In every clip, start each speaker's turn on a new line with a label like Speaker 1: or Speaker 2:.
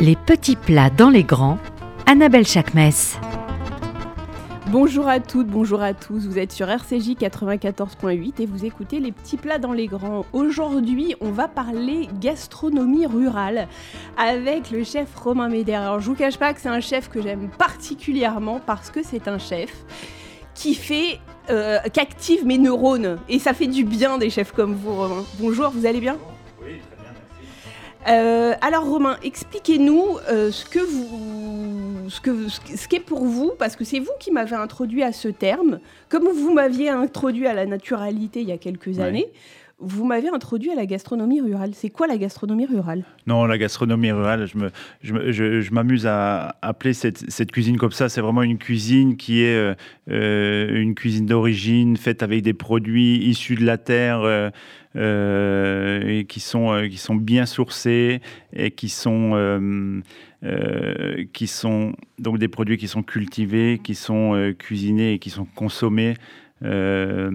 Speaker 1: Les petits plats dans les grands, Annabelle Chakmes.
Speaker 2: Bonjour à toutes, bonjour à tous, vous êtes sur RCJ 94.8 et vous écoutez les petits plats dans les grands. Aujourd'hui, on va parler gastronomie rurale avec le chef Romain Médère. Alors je vous cache pas que c'est un chef que j'aime particulièrement parce que c'est un chef qui fait euh, qui active mes neurones et ça fait du bien des chefs comme vous Romain. Bonjour, vous allez bien? Euh, alors Romain, expliquez-nous euh, ce que vous, ce que, ce qu'est pour vous, parce que c'est vous qui m'avez introduit à ce terme, comme vous m'aviez introduit à la naturalité il y a quelques années. Vous m'avez introduit à la gastronomie rurale. C'est quoi la gastronomie rurale?
Speaker 3: Non, la gastronomie rurale, je, m'amuse à appeler cette, cette, cuisine comme ça. C'est vraiment une cuisine qui est euh, euh, une cuisine d'origine, faite avec des produits issus de la terre euh, et qui sont, qui sont bien sourcés et qui sont, qui sont donc des produits qui sont cultivés, qui sont cuisinés et qui sont consommés euh,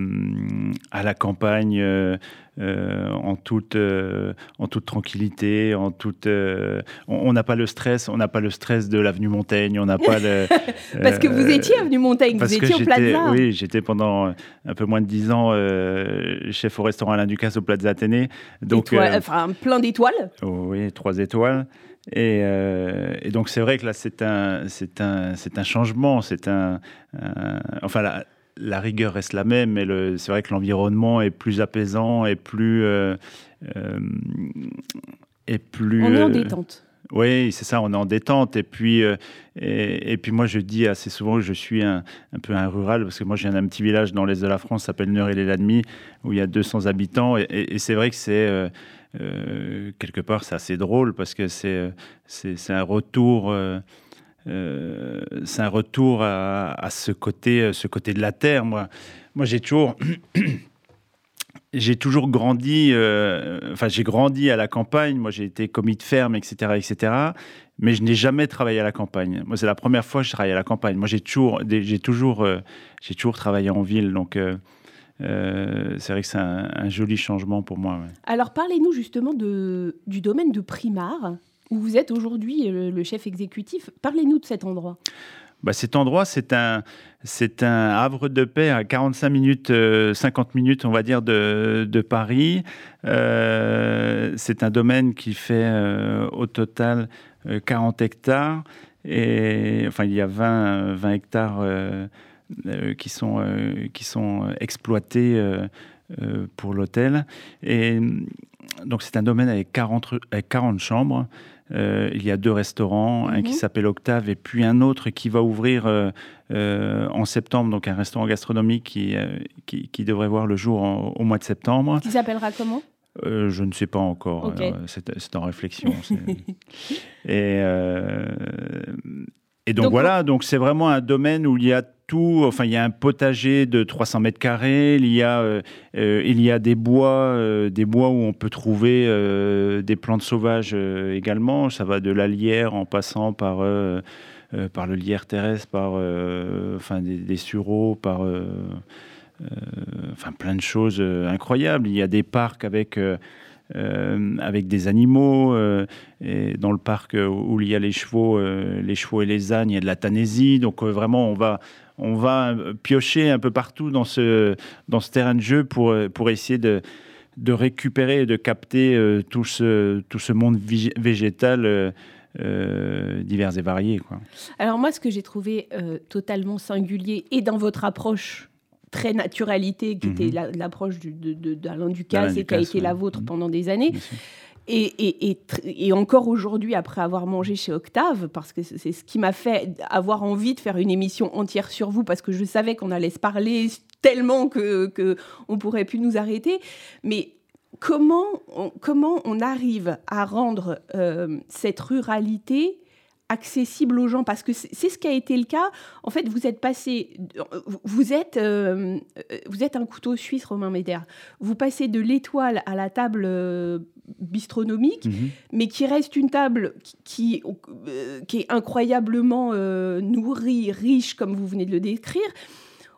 Speaker 3: à la campagne euh, euh, en, toute, en toute tranquillité, en toute, on n'a pas le stress, on n'a pas le stress de l'avenue Montaigne, on n'a pas le.
Speaker 2: parce que vous étiez avenue Montaigne, vous étiez au Plaza.
Speaker 3: Oui, j'étais pendant un peu moins de dix ans chef au restaurant Alain Ducasse au Plaza Athénée.
Speaker 2: Donc, enfin, plein d'étoiles.
Speaker 3: oui, trois étoiles. Et, donc c'est vrai que là c'est un c'est un c'est un changement, c'est un, enfin là, la rigueur reste la même, mais c'est vrai que l'environnement est plus apaisant et plus. Euh, euh, plus
Speaker 2: on est en euh, détente.
Speaker 3: Oui, c'est ça, on est en détente. Et puis, et, puis moi, je dis assez souvent que je suis un, peu un rural, parce que moi, j'ai un, petit village dans l'est de la France, s'appelle Neur-et-les-Lademi, où il y a 200 habitants. Et, c'est vrai que c'est, quelque part, c'est assez drôle, parce que c'est, c'est, un retour euh, c'est un retour à, ce côté, euh, ce côté de la terre. Moi, moi j'ai toujours, j'ai toujours grandi. Euh, enfin, j'ai grandi à la campagne. Moi, j'ai été commis de ferme, etc., etc. Mais je n'ai jamais travaillé à la campagne. Moi, c'est la première fois que je travaille à la campagne. Moi, j'ai toujours, j'ai toujours, toujours travaillé en ville. Donc c'est vrai que c'est un, joli changement pour moi.
Speaker 2: Alors, parlez-nous justement du domaine de Primar où vous êtes aujourd'hui euh, le, chef exécutif. Parlez-nous de cet endroit.
Speaker 3: Bah, cet endroit, c'est un, c'est un havre de paix à 45 minutes, 50 euh, minutes, on va dire, de, de Paris. Euh, c'est un domaine qui fait au total 40 hectares. Et, enfin, il y a 20, 20 hectares qui, sont, qui sont exploités pour l'hôtel. Et donc, c'est un domaine avec 40, avec 40 chambres. Euh, il y a deux restaurants, un qui mhm. s'appelle Octave et puis un autre qui va ouvrir euh, euh, en septembre, donc un restaurant gastronomique qui, qui, devrait voir le jour au mois de septembre.
Speaker 2: Qui s'appellera comment?
Speaker 3: Je ne sais pas encore. C'est en réflexion. et, et donc, voilà, donc c'est vraiment un domaine où il y a tout. Enfin, il y a un potager de 300 mètres carrés. Il y a, euh, euh, il y a des bois, euh, des bois où on peut trouver des plantes sauvages également. Ça va de la lierre en passant par par le lierre terrestre, par enfin des, des, sureaux, par enfin plein de choses incroyables. Il y a des parcs avec avec des animaux. Dans le parc où il y a les chevaux, les chevaux et les ânes, il y a de la Tanésie. Donc vraiment, on va, on va piocher un peu partout dans ce, dans ce terrain de jeu pour, pour essayer de, de récupérer et de capter tout, ce, tout ce monde végétal. divers et variés. Quoi.
Speaker 2: Alors moi, ce que j'ai trouvé totalement singulier et dans votre approche très naturalité, qui était mhm. l'approche d'Alain Ducasse et qui a été la vôtre mhm. pendant des années. Et, encore aujourd'hui, après avoir mangé chez Octave, parce que c'est ce qui m'a fait avoir envie de faire une émission entière sur vous, parce que je savais qu'on allait se parler tellement que, que pourrait plus nous arrêter. Mais comment on, comment on arrive à rendre euh, cette ruralité accessible aux gens parce que c'est ce qui a été le cas. En fait, vous êtes passé, vous êtes, euh, vous êtes un couteau suisse, Romain Médère. Vous passez de l'étoile à la table euh, bistronomique, mhm. mais qui reste une table qui, euh, qui, est incroyablement nourrie, riche, comme vous venez de le décrire.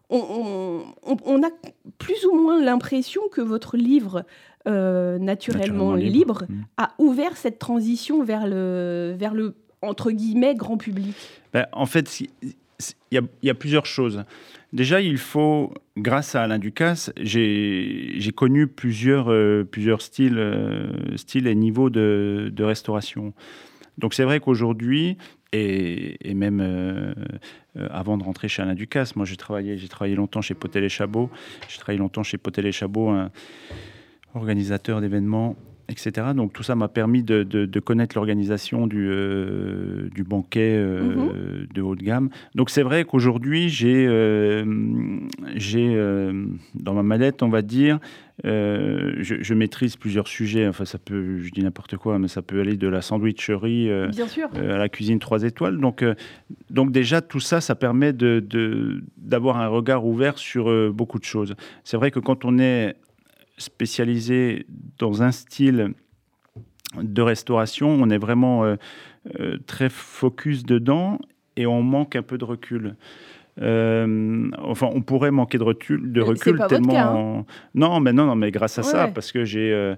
Speaker 2: On, on, a plus ou moins l'impression que votre livre naturellement, libre, mm. a ouvert cette transition vers le, vers le entre guillemets grand public
Speaker 3: ben, En fait, il y, a plusieurs choses. Déjà, il faut, grâce à Alain Ducasse, j'ai connu plusieurs, euh, euh, styles et niveaux de, restauration. Donc c'est vrai qu'aujourd'hui, et, même euh, avant de rentrer chez Alain Ducasse, moi j'ai travaillé, travaillé longtemps chez Potel et Chabot, j'ai travaillé longtemps chez Potel et Chabot, un organisateur d'événements etc. Donc tout ça m'a permis de, connaître l'organisation du, euh, du banquet euh, mhm. de haut de gamme. Donc c'est vrai qu'aujourd'hui, j'ai, euh, dans ma mallette, on va dire, je, maîtrise plusieurs sujets. Enfin, ça peut, je dis n'importe quoi, mais ça peut aller de la sandwicherie à la cuisine 3 étoiles. Donc, donc déjà, tout ça, ça permet de, d'avoir un regard ouvert sur beaucoup de choses. C'est vrai que quand on est spécialisé dans un style de restauration, on est vraiment euh, euh, très focus dedans et on manque un peu de recul. Euh, enfin, on pourrait manquer de recul, de recul tellement.
Speaker 2: Hein.
Speaker 3: Non, mais non, non, mais grâce à ça, parce que j'ai,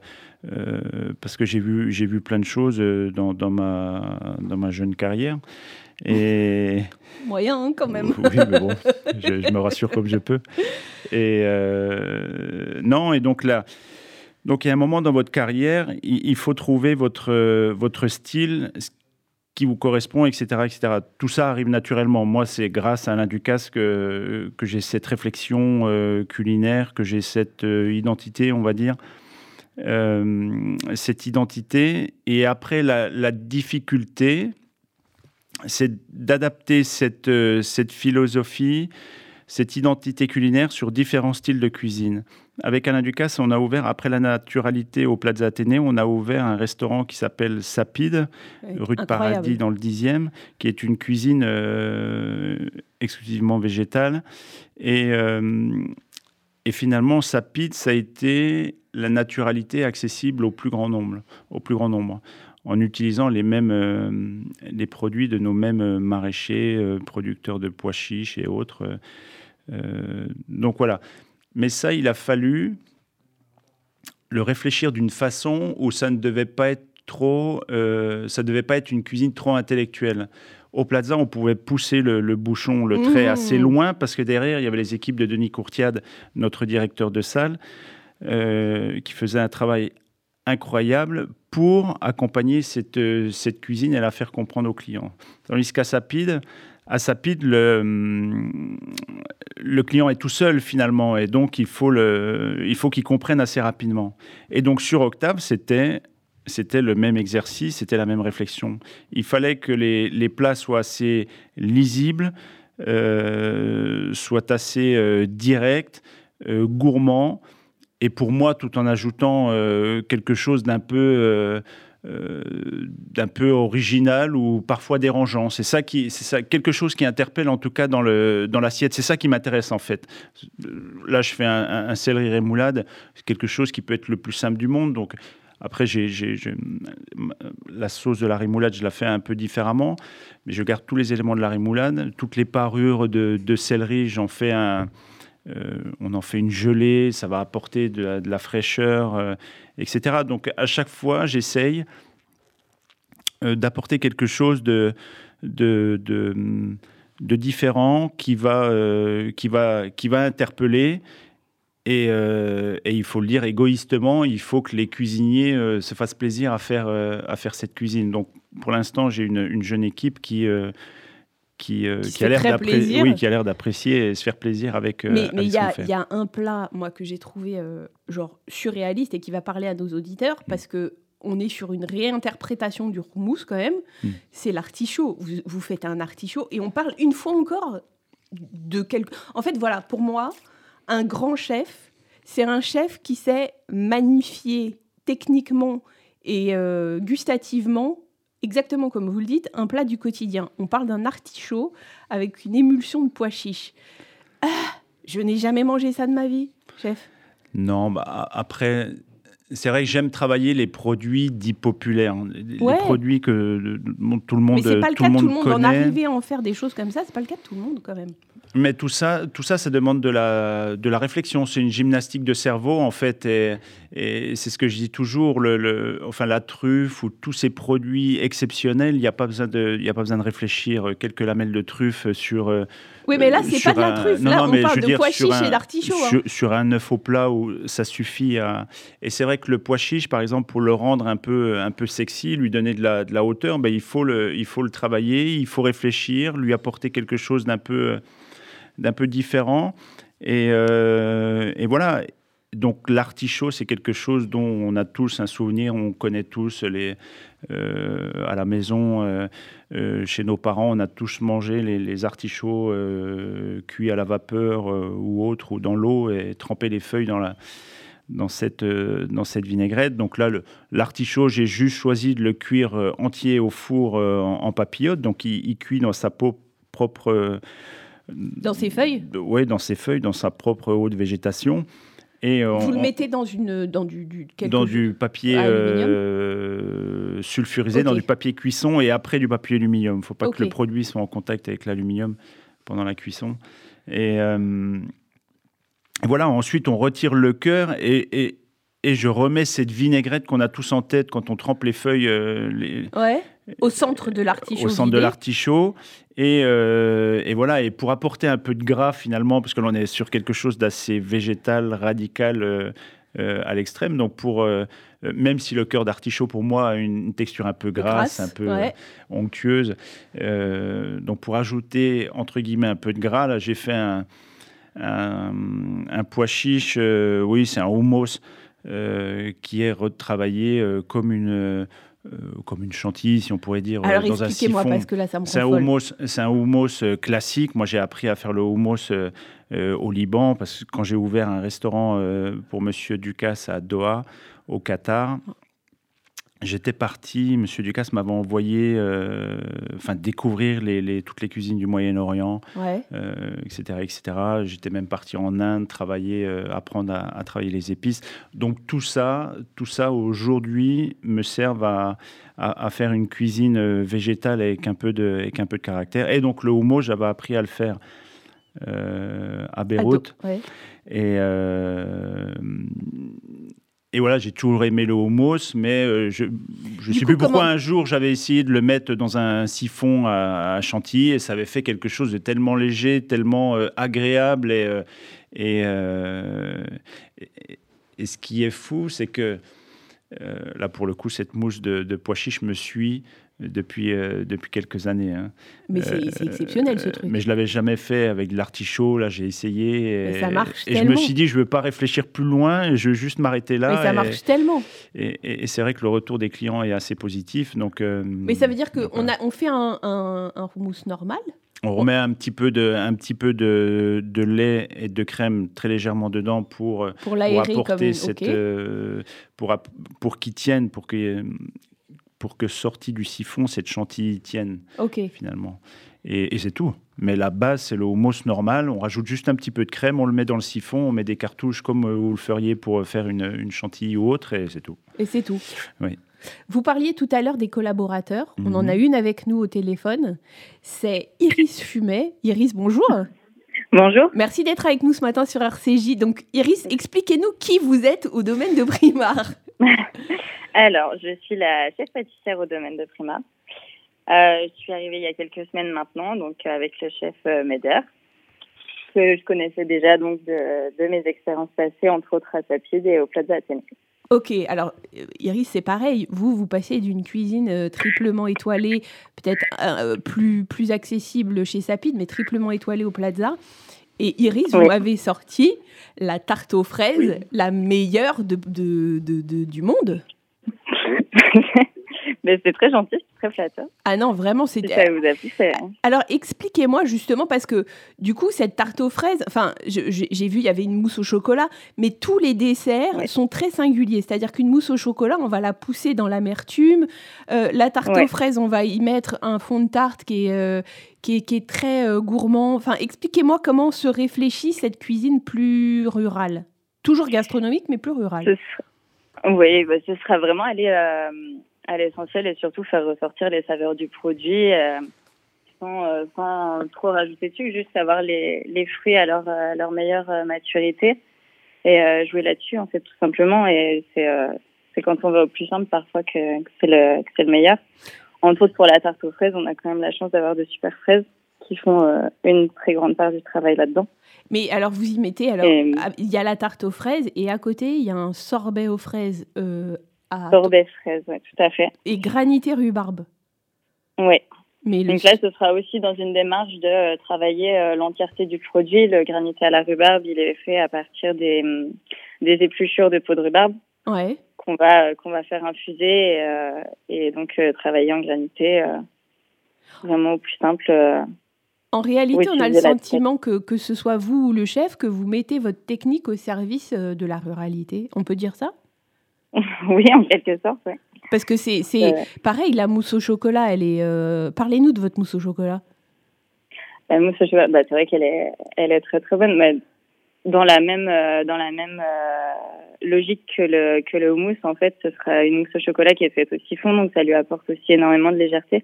Speaker 3: parce que j'ai vu, j'ai vu plein de choses dans, dans, ma, dans ma jeune carrière. Et
Speaker 2: moyen hein, quand même.
Speaker 3: oui, mais bon, je, me rassure comme je peux. Et euh, non, et donc là, donc il y a un moment dans votre carrière, il, faut trouver votre votre style qui vous correspond, etc., etc. Tout ça arrive naturellement. Moi, c'est grâce à Alain Ducasse que, que j'ai cette réflexion euh, culinaire, que j'ai cette euh, identité, on va dire. cette identité. Et après, la, la difficulté, c'est d'adapter cette, euh, cette philosophie, cette identité culinaire sur différents styles de cuisine. Avec Alain Ducasse, on a ouvert, après la naturalité au Plaza Athénée, on a ouvert un restaurant qui s'appelle Sapide, rue de Paradis dans le 10e, qui est une cuisine euh, exclusivement végétale. Et, euh, et finalement, Sapide, ça a été la naturalité accessible au plus grand nombre. Au plus grand nombre en utilisant les mêmes euh, les produits de nos mêmes euh, maraîchers, euh, producteurs de pois chiches et autres. donc voilà. Mais ça, il a fallu le réfléchir d'une façon où ça ne devait pas être trop, ça devait pas être une cuisine trop intellectuelle. Au Plaza, on pouvait pousser le, bouchon, le trait mmh. assez loin parce que derrière, il y avait les équipes de Denis Courtiade, notre directeur de salle, qui faisait un travail incroyable pour accompagner cette, euh, cette cuisine et la faire comprendre aux clients. Tandis qu'à Sapide, à Sapide, le, le client est tout seul finalement, et donc il faut, le, il qu'il comprenne assez rapidement. Et donc sur Octave, c'était c'était le même exercice, c'était la même réflexion. Il fallait que les, les plats soient assez lisibles, euh, soient assez euh, directs, gourmands, et pour moi, tout en ajoutant euh, quelque chose d'un peu, euh, euh, d'un peu original ou parfois dérangeant. C'est ça qui, c'est ça, quelque chose qui interpelle en tout cas dans le dans l'assiette. C'est ça qui m'intéresse en fait. Là, je fais un, céleri rémoulade, c'est quelque chose qui peut être le plus simple du monde. Donc après, j'ai, la sauce de la rémoulade, je la fais un peu différemment, mais je garde tous les éléments de la rémoulade, toutes les parures de, céleri, j'en fais un on en fait une gelée, ça va apporter de la, fraîcheur, euh, etc. Donc à chaque fois, j'essaye euh, d'apporter quelque chose de, différent qui va, interpeller. Et, il faut le dire égoïstement, il faut que les cuisiniers se fassent plaisir à faire, cette cuisine. Donc pour l'instant, j'ai une, jeune équipe qui qui,
Speaker 2: euh, qui, a l'air
Speaker 3: d'apprécier, oui, qui a l'air d'apprécier et se faire plaisir avec.
Speaker 2: Euh, mais il y, y, a un plat, moi, que j'ai trouvé euh, genre surréaliste et qui va parler à nos auditeurs parce que on est sur une réinterprétation du houmous quand même. Mm. C'est l'artichaut. Vous, vous, faites un artichaut et on parle une fois encore de quelque. En fait, voilà, pour moi, un grand chef, c'est un chef qui sait magnifier techniquement et gustativement exactement comme vous le dites, un plat du quotidien. On parle d'un artichaut avec une émulsion de pois chiches. Ah, je n'ai jamais mangé ça de ma vie, chef.
Speaker 3: Non, bah, après, c'est vrai que j'aime travailler les produits dits populaires, les produits que tout le monde,
Speaker 2: Mais pas le
Speaker 3: cas
Speaker 2: de
Speaker 3: tout
Speaker 2: le monde. En arriver à en faire des choses comme ça, c'est pas le cas de tout le monde quand même.
Speaker 3: Mais tout ça, tout ça, ça demande de la, de la réflexion. C'est une gymnastique de cerveau, en fait. Et, et c'est ce que je dis toujours. Le, enfin, la truffe ou tous ces produits exceptionnels, il n'y a, pas besoin de, a pas besoin de réfléchir. Quelques lamelles de truffe sur. Euh,
Speaker 2: oui, mais là, c'est pas de la truffe. là, on parle de pois chiches et d'artichaut.
Speaker 3: Hein. Sur, un œuf au plat, où ça suffit à. Et c'est vrai que le pois chiche, par exemple, pour le rendre un peu, un peu sexy, lui donner de la, de la hauteur, ben, il, faut le, il faut le travailler, il faut réfléchir, lui apporter quelque chose d'un peu d'un peu différent. Euh, et, voilà. Donc l'artichaut, c'est quelque chose dont on a tous un souvenir, on connaît tous les, euh, à la maison, euh, chez nos parents, on a tous mangé les, artichauts cuits à la vapeur ou autre, ou dans l'eau, et trempé les feuilles dans, la, dans, cette, dans cette vinaigrette. Donc là, l'artichaut, j'ai juste choisi de le cuire entier au four en, papillote, donc il, il, cuit dans sa peau propre
Speaker 2: dans ses feuilles?
Speaker 3: Oui, dans ses feuilles, dans sa propre haute végétation.
Speaker 2: Et Vous le mettez dans, une, dans du, du
Speaker 3: dans du papier euh, sulfurisé, dans du papier cuisson et après du papier aluminium. Il ne faut pas que le produit soit en contact avec l'aluminium pendant la cuisson. Et euh, voilà, ensuite on retire le cœur et, et, et, je remets cette vinaigrette qu'on a tous en tête quand on trempe les feuilles. Euh, les,
Speaker 2: ouais. Au centre de l'artichaut.
Speaker 3: Au centre de l'artichaut. Euh, et, voilà, et pour apporter un peu de gras finalement, parce que l'on est sur quelque chose d'assez végétal, radical euh, à l'extrême. Donc pour, même si le cœur d'artichaut pour moi a une texture un peu grasse, un peu onctueuse, donc pour ajouter entre guillemets un peu de gras, là j'ai fait un, un, pois chiche, oui c'est un hummus qui est retravaillé comme une euh, comme une chantilly, si on pourrait dire,
Speaker 2: Alors, dans un siphon. parce que là, ça me
Speaker 3: C'est un c'est un houmous euh, classique. Moi, j'ai appris à faire le houmous euh, au Liban parce que quand j'ai ouvert un restaurant pour Monsieur Ducasse à Doha, au Qatar, J'étais parti, Monsieur Ducasse m'avait envoyé euh, enfin, découvrir les, toutes les cuisines du Moyen-Orient, etc. Euh, etc. J'étais même parti en Inde, travailler, euh, apprendre à, travailler les épices. Donc tout ça, tout ça aujourd'hui me sert à, à, faire une cuisine végétale avec un, peu de, avec un peu de caractère. Et donc le homo, j'avais appris à le faire à Beyrouth. Et et voilà, j'ai toujours aimé le hummus, mais euh, je ne sais plus pourquoi un jour j'avais essayé de le mettre dans un siphon à, chantilly et ça avait fait quelque chose de tellement léger, tellement euh, agréable. Et, euh, et, et, ce qui est fou, c'est que là, pour le coup, cette mousse de, de pois chiche me suit depuis, euh, depuis quelques années. Hein.
Speaker 2: Mais c'est euh, exceptionnel ce truc.
Speaker 3: Mais je l'avais jamais fait avec de l'artichaut. Là, j'ai essayé.
Speaker 2: Et, ça marche
Speaker 3: et je me suis dit, je veux pas réfléchir plus loin. Je veux juste m'arrêter là.
Speaker 2: Mais ça marche tellement.
Speaker 3: Et, c'est vrai que le retour des clients est assez positif. Donc. Euh,
Speaker 2: mais ça veut dire qu'on a, on fait un, un, un houmous normal?
Speaker 3: On remet un petit peu de, un petit peu de, de lait et de crème très légèrement dedans pour,
Speaker 2: pour, pour apporter
Speaker 3: cette, pour, pour qu'il tienne, pour que pour que sortie du siphon, cette chantilly tienne finalement. Et, c'est tout. Mais la base, c'est le houmous normal. On rajoute juste un petit peu de crème, on le met dans le siphon, on met des cartouches comme euh, vous le feriez pour faire une, une chantilly ou autre, et c'est tout.
Speaker 2: Et c'est tout.
Speaker 3: Oui.
Speaker 2: Vous parliez tout à l'heure des collaborateurs. On en a mhm. une avec nous au téléphone. C'est Iris Fumet. Iris, bonjour.
Speaker 4: Bonjour.
Speaker 2: Merci d'être avec nous ce matin sur RCJ. Donc, Iris, expliquez-nous qui vous êtes au domaine de Primar.
Speaker 4: Alors, je suis la chef pâtissière au domaine de Prima. Euh, je suis arrivée il y a quelques semaines maintenant, donc avec le chef euh, Meder, que je connaissais déjà donc de, mes expériences passées, entre autres à Sapide et au Plaza Athénée.
Speaker 2: Ok, alors euh, Iris, c'est pareil. Vous, vous passez d'une cuisine triplement étoilée, peut-être plus, plus accessible chez Sapide, mais triplement étoilée au Plaza. Et Iris, vous m'avez sorti la tarte aux fraises, la meilleure de, de, de, du monde.
Speaker 4: Mais c'est très gentil, très flatteur.
Speaker 2: Ah non, vraiment, c'est.
Speaker 4: Ça vous a.
Speaker 2: Alors, expliquez-moi justement, parce que du coup, cette tarte aux fraises, enfin, j'ai vu, il y avait une mousse au chocolat, mais tous les desserts sont très singuliers. C'est-à-dire qu'une mousse au chocolat, on va la pousser dans l'amertume. Euh, la tarte aux fraises, on va y mettre un fond de tarte qui est, euh, qui est, très euh, gourmand. Enfin, expliquez-moi comment se réfléchit cette cuisine plus rurale. Toujours gastronomique, mais plus rurale.
Speaker 4: Oui, bah, ce sera vraiment aller euh, à l'essentiel et surtout faire ressortir les saveurs du produit. Euh, sans, sans, trop rajouter dessus, juste avoir les, les fruits à leur, leur meilleure maturité et jouer là-dessus, en fait, tout simplement. Et c'est c'est quand on va au plus simple parfois que, que c'est le, le meilleur. Entre autres, pour la tarte aux fraises, on a quand même la chance d'avoir de super fraises qui font une très grande part du travail là-dedans.
Speaker 2: Mais alors, vous y mettez, alors, il y a la tarte aux fraises et à côté, il y a un sorbet aux fraises. Euh,
Speaker 4: à... Sorbet fraises, oui, tout à fait.
Speaker 2: Et granité rhubarbe.
Speaker 4: Oui. Mais Donc là, ce sera aussi dans une démarche de euh, travailler euh, l'entièreté du produit. Le granité à la rhubarbe, il est fait à partir des, mm, des épluchures de peau de rhubarbe.
Speaker 2: Ouais.
Speaker 4: Qu'on va, qu'on va faire infuser et, donc travailler en granité vraiment au plus simple
Speaker 2: en réalité, on a le sentiment que, que ce soit vous ou le chef, que vous mettez votre technique au service euh, de la ruralité. On peut dire ça?
Speaker 4: Oui, en quelque sorte, oui.
Speaker 2: Parce que c'est pareil, la mousse au chocolat, elle est. Euh, parlez-nous de votre mousse au chocolat.
Speaker 4: La mousse au chocolat, bah, c'est vrai qu'elle est, elle est très très bonne, mais dans la même, euh, dans la même logique que le, que le houmous, en fait, ce sera une mousse au chocolat qui est faite au siphon, donc ça lui apporte aussi énormément de légèreté.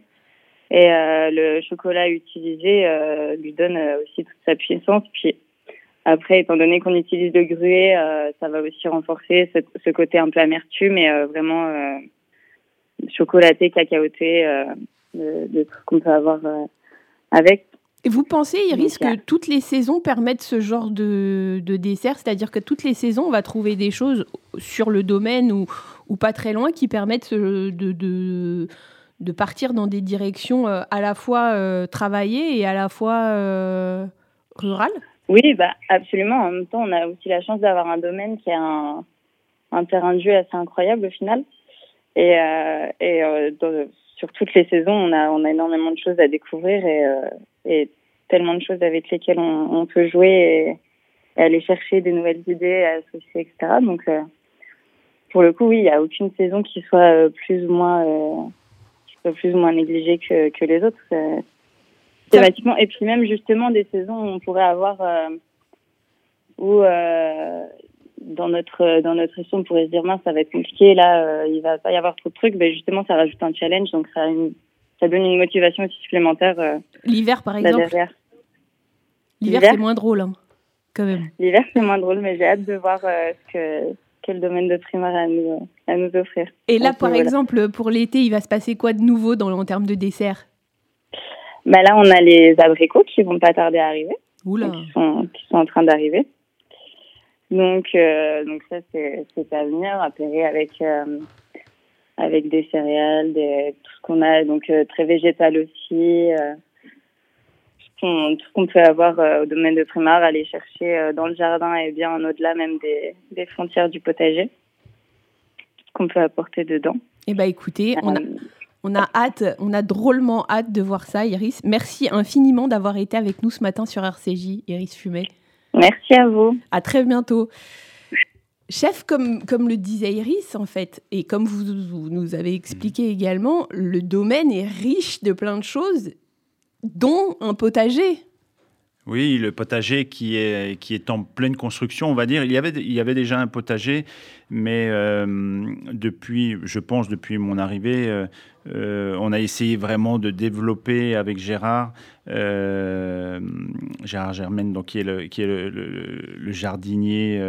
Speaker 4: Et euh, le chocolat utilisé euh, lui donne euh, aussi toute sa puissance. Puis après, étant donné qu'on utilise le gruet, ça va aussi renforcer ce, ce, côté un peu amertume et vraiment chocolaté, cacaoté, de, de trucs qu'on peut avoir avec.
Speaker 2: Et vous pensez, Iris, que toutes les saisons permettent ce genre de, de dessert C'est-à-dire que toutes les saisons, on va trouver des choses sur le domaine ou, ou pas très loin qui permettent de, de, de partir dans des directions euh, à la fois euh, travaillées et à la fois euh, rurales?
Speaker 4: Oui, bah, absolument. En même temps, on a aussi la chance d'avoir un domaine qui a un, un, terrain de jeu assez incroyable au final. Et, et sur toutes les saisons, on a, on a énormément de choses à découvrir et, et tellement de choses avec lesquelles on, on peut jouer et, aller chercher des nouvelles idées à associer, etc. Donc, pour le coup, oui, il n'y a aucune saison qui soit plus ou moins plus ou moins négligé que, que les autres thématiquement. Et puis même justement des saisons où on pourrait avoir euh, où euh, dans notre dans notre on pourrait se dire mince ça va être compliqué là euh, il va pas y avoir trop de trucs. Mais justement ça rajoute un challenge donc ça ça donne une motivation aussi supplémentaire
Speaker 2: l'hiver par exemple. l'hiver c'est moins drôle hein, quand même.
Speaker 4: L'hiver c'est moins drôle mais j'ai hâte de voir ce que quel domaine de primaire à nous, à nous offrir.
Speaker 2: Et là, par exemple, pour l'été, il va se passer quoi de nouveau dans, en termes de dessert?
Speaker 4: Bah Là, on a les abricots qui vont pas tarder à arriver.
Speaker 2: Oula.
Speaker 4: Qui sont, qui sont en train d'arriver. Donc, euh, donc ça, c'est à venir, apérer avec, euh, avec des céréales, des, tout ce qu'on a, donc euh, très végétal aussi tout ce qu'on peut avoir au domaine de primaire, aller chercher dans le jardin et bien au-delà même des, des, frontières du potager, ce qu'on peut apporter dedans.
Speaker 2: Eh bien écoutez, on a, on a hâte, on a drôlement hâte de voir ça, Iris. Merci infiniment d'avoir été avec nous ce matin sur RCJ, Iris Fumet.
Speaker 4: Merci à vous.
Speaker 2: À très bientôt. Chef, comme, comme le disait Iris, en fait, et comme vous, vous nous avez expliqué également, le domaine est riche de plein de choses dont un potager.
Speaker 3: Oui, le potager qui est, qui est en pleine construction, on va dire. Il y avait, il y avait déjà un potager, mais euh, depuis, je pense, depuis mon arrivée, euh, euh, on a essayé vraiment de développer avec Gérard, Gérard Germaine, donc, qui est le, qui est le, le jardinier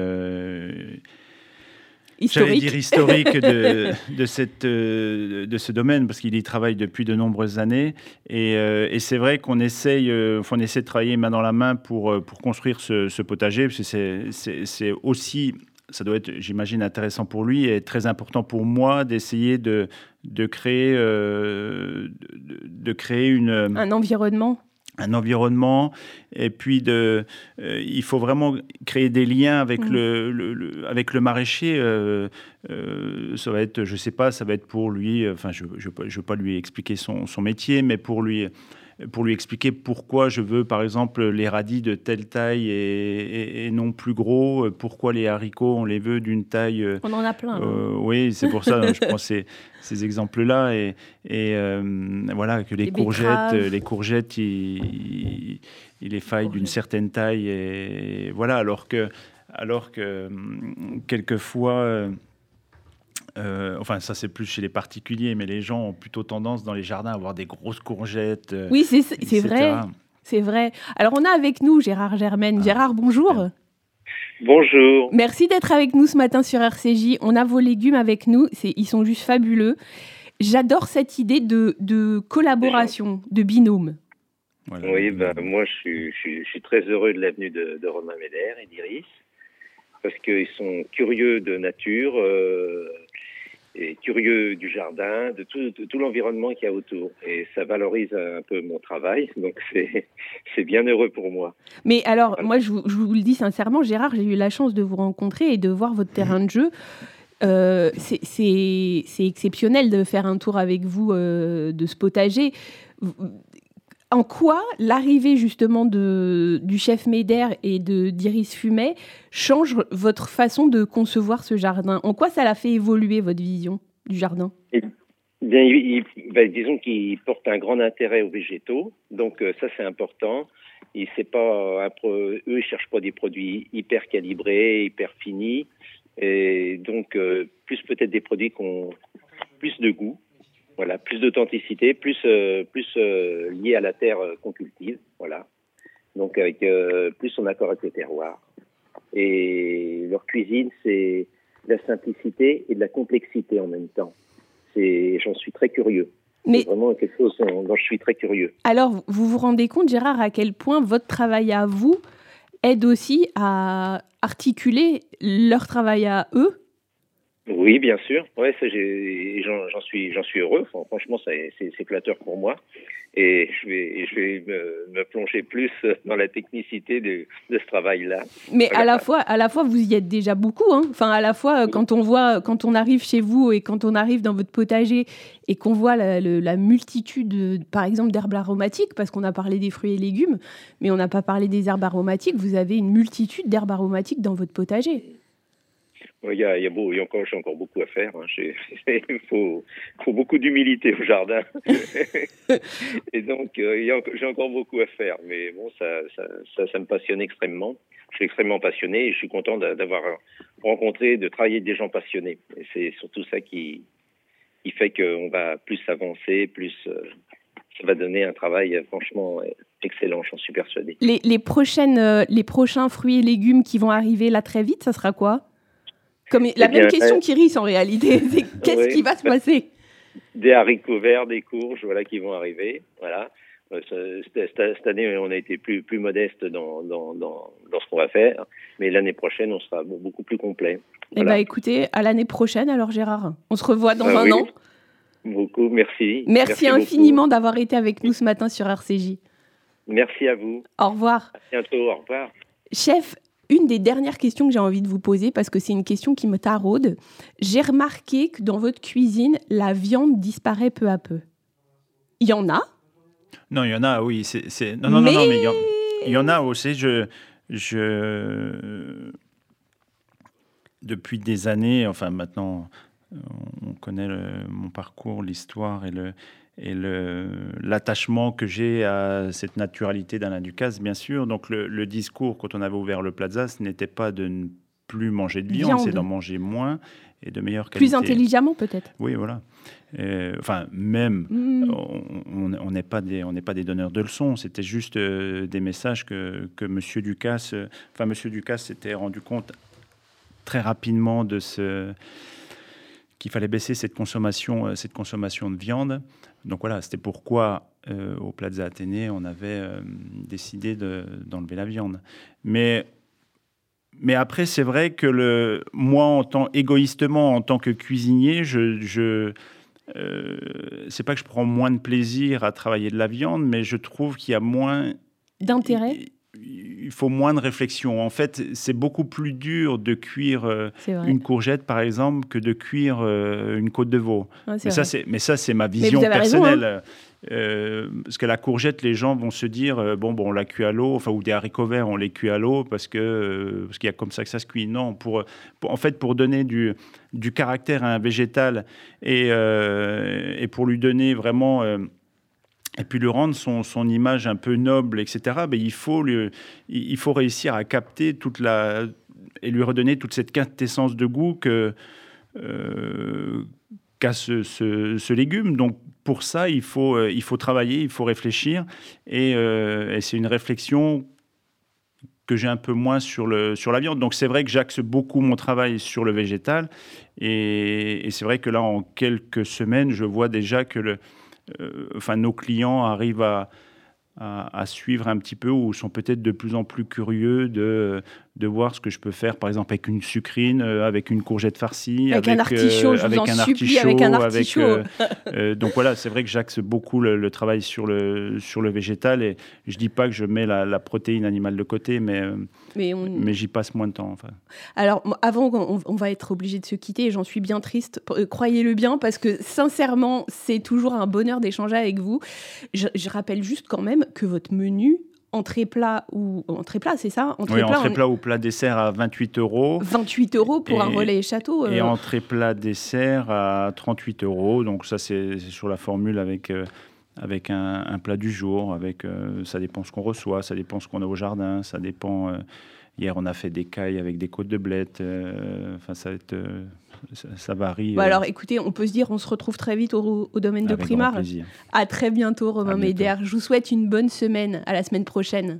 Speaker 2: historique.
Speaker 3: dire historique de, de, cette, euh, de ce domaine, parce qu'il y travaille depuis de nombreuses années. Et, euh, et c'est vrai qu'on essaye, euh, on essaie de travailler main dans la main pour, pour construire ce, ce potager, parce que c'est aussi ça doit être, j'imagine, intéressant pour lui et très important pour moi d'essayer de, de, créer, de, de, créer une...
Speaker 2: Un environnement
Speaker 3: un environnement et puis de euh, il faut vraiment créer des liens avec mmh. le, avec le maraîcher euh, euh, ça va être je sais pas ça va être pour lui enfin je je veux pas lui expliquer son, son métier mais pour lui pour lui expliquer pourquoi je veux, par exemple, les radis de telle taille et, non plus gros, pourquoi les haricots, on les veut d'une taille... Euh,
Speaker 2: on en a plein.
Speaker 3: Euh, hein. oui, c'est pour ça, je prends ces, ces exemples-là. Et, et euh, voilà, que les, courgettes, les courgettes, il, il les faille d'une certaine taille. Et voilà, alors que, alors que quelquefois euh, enfin, ça c'est plus chez les particuliers, mais les gens ont plutôt tendance dans les jardins à avoir des grosses courgettes.
Speaker 2: Euh, oui, c'est vrai. C'est vrai. Alors, on a avec nous Gérard Germaine. Ah, Gérard, bonjour.
Speaker 5: Bonjour.
Speaker 2: Merci d'être avec nous ce matin sur RCJ. On a vos légumes avec nous. Ils sont juste fabuleux. J'adore cette idée de, collaboration, de binôme.
Speaker 5: Oui, ben, moi je suis, très heureux de l'avenue de, de Romain Médère et d'Iris parce qu'ils sont curieux de nature, euh, et curieux du jardin, de tout, tout l'environnement qu'il y a autour. Et ça valorise un peu mon travail, donc c'est bien heureux pour moi.
Speaker 2: Mais alors, moi, je vous, je vous, le dis sincèrement, Gérard, j'ai eu la chance de vous rencontrer et de voir votre terrain de jeu. Euh, c'est exceptionnel de faire un tour avec vous euh, de ce potager en quoi l'arrivée justement de, du chef Médère et de d'Iris Fumet change votre façon de concevoir ce jardin? En quoi ça l'a fait évoluer votre vision du jardin?
Speaker 5: Eh bien, ben, disons qu'il porte un grand intérêt aux végétaux, donc euh, ça c'est important. Il pas, eux ils cherchent pas des produits hyper calibrés, hyper finis, et donc euh, plus peut-être des produits qui ont plus de goût. Voilà, plus d'authenticité, plus euh, plus euh, lié à la terre euh, qu'on cultive, voilà. Donc avec plus en accord avec le terroir. Et leur cuisine, c'est de la simplicité et de la complexité en même temps. C'est, j'en suis très curieux. Mais c'est vraiment quelque chose dont je suis très curieux.
Speaker 2: Alors, vous vous rendez compte, Gérard, à quel point votre travail à vous aide aussi à articuler leur travail à eux
Speaker 5: oui, bien sûr. Ouais, j'en suis, j'en suis heureux. franchement, c'est flatteur pour moi. Et je vais, je vais me, plonger plus dans la technicité de, de ce travail-là.
Speaker 2: Mais à la fois, à la fois, vous y êtes déjà beaucoup. Hein. Enfin, à la fois, quand on voit, quand on arrive chez vous et quand on arrive dans votre potager et qu'on voit la, la, multitude, par exemple, d'herbes aromatiques, parce qu'on a parlé des fruits et légumes, mais on n'a pas parlé des herbes aromatiques. Vous avez une multitude d'herbes aromatiques dans votre potager.
Speaker 5: Il y a, il y a, beau, il y a encore, j'ai encore beaucoup à faire. Hein. Il faut, faut, beaucoup d'humilité au jardin. et donc, euh, j'ai encore beaucoup à faire. Mais bon, ça, ça, ça, me passionne extrêmement. Je suis extrêmement passionné et je suis content d'avoir rencontré, de travailler avec des gens passionnés. Et c'est surtout ça qui, qui fait qu'on va plus avancer, plus. Euh, ça va donner un travail franchement excellent, j'en suis persuadé.
Speaker 2: Les, les, prochaines, euh, les prochains fruits et légumes qui vont arriver là très vite, ça sera quoi? Comme la eh même question qui risque en réalité, c'est qu'est-ce qui va se passer?
Speaker 5: Des haricots verts, des courges, voilà, qui vont arriver. Voilà. Euh, cette année, on a été plus, plus modeste dans, dans, dans, dans ce qu'on va faire, mais l'année prochaine, on sera beaucoup plus complet.
Speaker 2: Eh bien, écoutez, à l'année prochaine, alors Gérard. On se revoit dans bah un an.
Speaker 5: Beaucoup, merci.
Speaker 2: Merci, infiniment d'avoir été avec nous ce matin sur RCJ.
Speaker 5: Merci à vous.
Speaker 2: Au revoir.
Speaker 5: À bientôt, au revoir.
Speaker 2: Chef, une des dernières questions que j'ai envie de vous poser, parce que c'est une question qui me taraude, j'ai remarqué que dans votre cuisine, la viande disparaît peu à peu. Il y en a
Speaker 3: Non, il y en a, oui. C'est, Non, non, non, non, mais il y, en, a aussi. Je, je... Depuis des années, enfin maintenant, on connaît mon parcours, l'histoire et le, et l'attachement que j'ai à cette naturalité d'Alain Ducasse, bien sûr. Donc le, discours, quand on avait ouvert le Plaza, ce n'était pas de ne plus manger de viande, c'est d'en manger moins et de meilleure qualité.
Speaker 2: Plus intelligemment peut-être.
Speaker 3: Oui, voilà. enfin, même, hmm. on n'est pas, des, pas des donneurs de leçons, c'était juste euh, des messages que, que M. Ducasse, enfin, M. Ducasse s'était rendu compte très rapidement de ce qu'il fallait baisser cette consommation, euh, cette consommation de viande. Donc voilà, c'était pourquoi euh, au Plaza Athénée, on avait euh, décidé d'enlever la viande. Mais, mais après, c'est vrai que le, moi, en tant, égoïstement, en tant que cuisinier, je, je c'est pas que je prends moins de plaisir à travailler de la viande, mais je trouve qu'il y a moins
Speaker 2: d'intérêt?
Speaker 3: Il faut moins de réflexion. En fait, c'est beaucoup plus dur de cuire euh, une courgette, par exemple, que de cuire euh, une côte de veau. mais, ça, mais, ça, c'est ma vision personnelle. Hein. Euh, parce que la courgette, les gens vont se dire bon, bon, on la cuit à l'eau, enfin, ou des haricots verts, on les cuit à l'eau parce que parce qu'il y a comme ça que ça se cuit. Non, pour, en fait, pour donner du, du caractère à un végétal et, et pour lui donner vraiment et puis lui rendre son, son, image un peu noble, etc., ben, il, faut il faut réussir à capter toute la... et lui redonner toute cette quintessence de goût que, qu'a ce, légume. Donc pour ça, il faut, il faut travailler, il faut réfléchir. Et, et c'est une réflexion que j'ai un peu moins sur, le, sur la viande. Donc c'est vrai que j'axe beaucoup mon travail sur le végétal. Et, c'est vrai que là, en quelques semaines, je vois déjà que le, euh, enfin, nos clients arrivent à, à, suivre un petit peu ou sont peut-être de plus en plus curieux de, de voir ce que je peux faire, par exemple, avec une sucrine, euh, avec une courgette farcie,
Speaker 2: avec, un artichaut, euh, avec, un artichaut avec un artichaut.
Speaker 3: donc voilà, c'est vrai que j'axe beaucoup le, travail sur le, sur le végétal et je dis pas que je mets la, protéine animale de côté, mais, mais, mais j'y passe moins de temps. Enfin.
Speaker 2: Alors, avant, on, va être obligé de se quitter et j'en suis bien triste, croyez-le bien, parce que sincèrement, c'est toujours un bonheur d'échanger avec vous. je rappelle juste quand même que votre menu entrée plat ou entrée plat, c'est ça
Speaker 3: entrée Oui, plat, entrée plat ou plat dessert à 28 euros.
Speaker 2: 28 euros pour un relais château.
Speaker 3: Et euh. entrée plat dessert à 38 euros. Donc ça, c'est sur la formule avec, euh, avec un, plat du jour. Avec, euh, ça dépend ce qu'on reçoit, ça dépend ce qu'on a au jardin, ça dépend... hier, on a fait des cailles avec des côtes de blettes. Enfin, ça va être ça, varie.
Speaker 2: Bah alors écoutez, on peut se dire, on se retrouve très vite au, domaine de Primar. À très bientôt, Romain Médère. Je vous souhaite une bonne semaine. À la semaine prochaine.